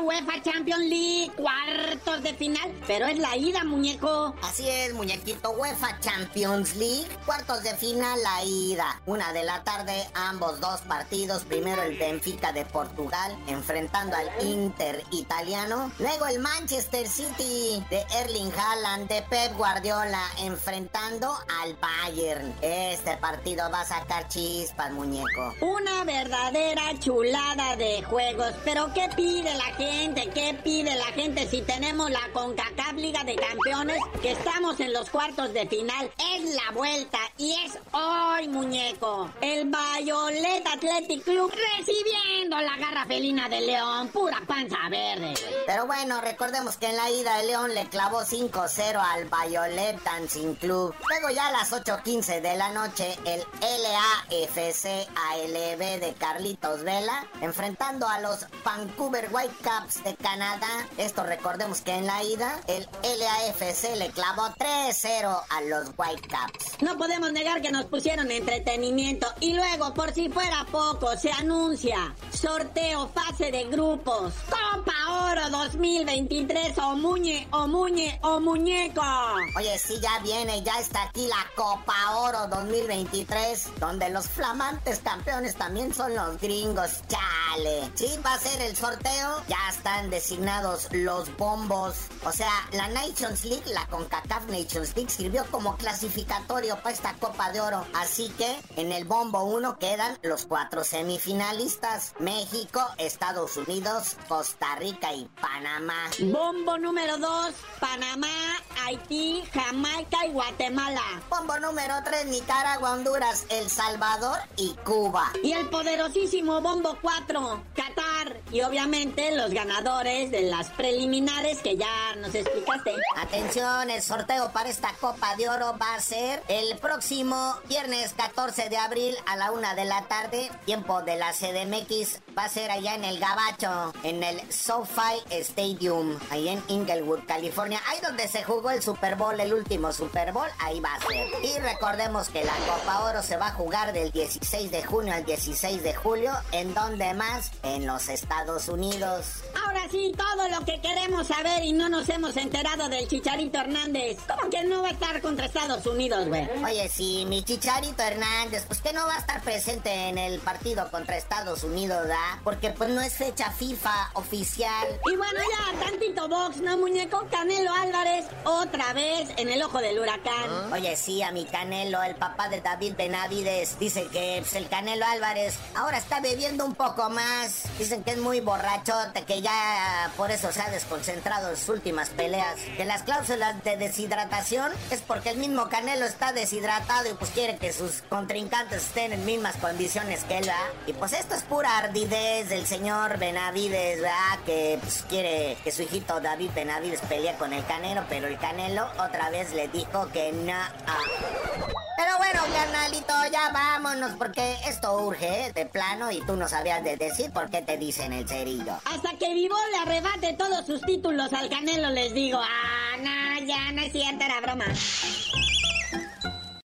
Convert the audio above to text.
La UEFA Champions League, cuartos de final. Pero es la ida, muñeco. Así es, muñequito. UEFA Champions League, cuartos de final, la ida. Una de la tarde, ambos dos partidos. Primero el Benfica de Portugal, enfrentando al Inter italiano. Luego el Manchester City de Erling Haaland, de Pep Guardiola, enfrentando al Bayern. Este partido va a sacar chispas, muñeco. Una verdadera chulada de juegos. Pero ¿qué pide la gente? ¿Qué pide la gente si tenemos la CONCACAF Liga de Campeones? Que estamos en los cuartos de final. Es la vuelta y es hoy, muñeco. El Violet Athletic Club recibiendo la garra felina de León. Pura panza verde. Pero bueno, recordemos que en la ida el León le clavó 5-0 al Violet Dancing Club. Luego ya a las 8.15 de la noche, el LAFC ALB de Carlitos Vela, enfrentando a los Vancouver Whitecaps de Canadá. Esto recordemos que en la ida, el LAFC le clavó 3-0 a los Whitecaps. No podemos negar que nos pusieron entretenimiento. Y luego, por si fuera poco, se anuncia sorteo fase de grupos. Copa Oro 2023 o muñe, o muñe, o muñeco. Oye, sí, ya viene, ya está aquí la Copa Oro 2023, donde los flamantes campeones también son los gringos, chale. Sí, va a ser el sorteo, ya están designados los bombos. O sea, la Nations League, la CONCACAF Nations League, sirvió como clasificatorio para esta Copa de Oro. Así que en el bombo 1 quedan los cuatro semifinalistas. México, Estados Unidos, Costa Rica y Panamá. Bombo número 2, Panamá, Haití, Jamaica y Guatemala. Bombo número 3, Nicaragua, Honduras, El Salvador y Cuba. Y el poderosísimo Bombo 4, Qatar. Y obviamente los ganadores de las preliminares que ya nos explicaste. Atención, el sorteo para esta Copa de Oro va a ser el próximo viernes 14 de abril a la una de la tarde, tiempo de la CDMX. Va a ser allá en el Gabacho, en el SoFi Stadium, ahí en Inglewood, California. Ahí donde se jugó el Super Bowl, el último Super Bowl, ahí va a ser. Y recordemos que la Copa Oro se va a jugar del 16 de junio al 16 de julio. ¿En dónde más? En los Estados Unidos. Ahora sí, todo lo que queremos saber y no nos hemos enterado del Chicharito Hernández. ¿Cómo que no va a estar contra Estados Unidos, güey? Oye, sí, mi Chicharito Hernández, pues que no va a estar presente en el partido contra Estados Unidos, ¿da? Porque pues no es fecha FIFA oficial. Y bueno, ya tantito box, ¿no, muñeco? Canelo Álvarez, otra vez en el ojo del huracán. Oye, sí, a mi Canelo, el papá de David Benavides, dice que pues, el Canelo Álvarez ahora está bebiendo un poco más. Dicen que es muy borrachote, que ya por eso se ha desconcentrado en sus últimas peleas. Que las cláusulas de deshidratación es porque el mismo Canelo está deshidratado y pues quiere que sus contrincantes estén en mismas condiciones que él, ¿verdad? Y pues esto es pura ardidez del señor Benavides, ¿verdad? Que pues quiere que su hijito David Benavides pelee con el Canelo, pero el Canelo otra vez le dijo que no. Pero bueno, carnalito, ya vámonos porque esto urge ¿eh? de plano y tú no sabías de decir por qué te dicen el cerillo. Hasta que Vivo le arrebate todos sus títulos al Canelo, les digo, ah, no, ya no es cierto, era broma.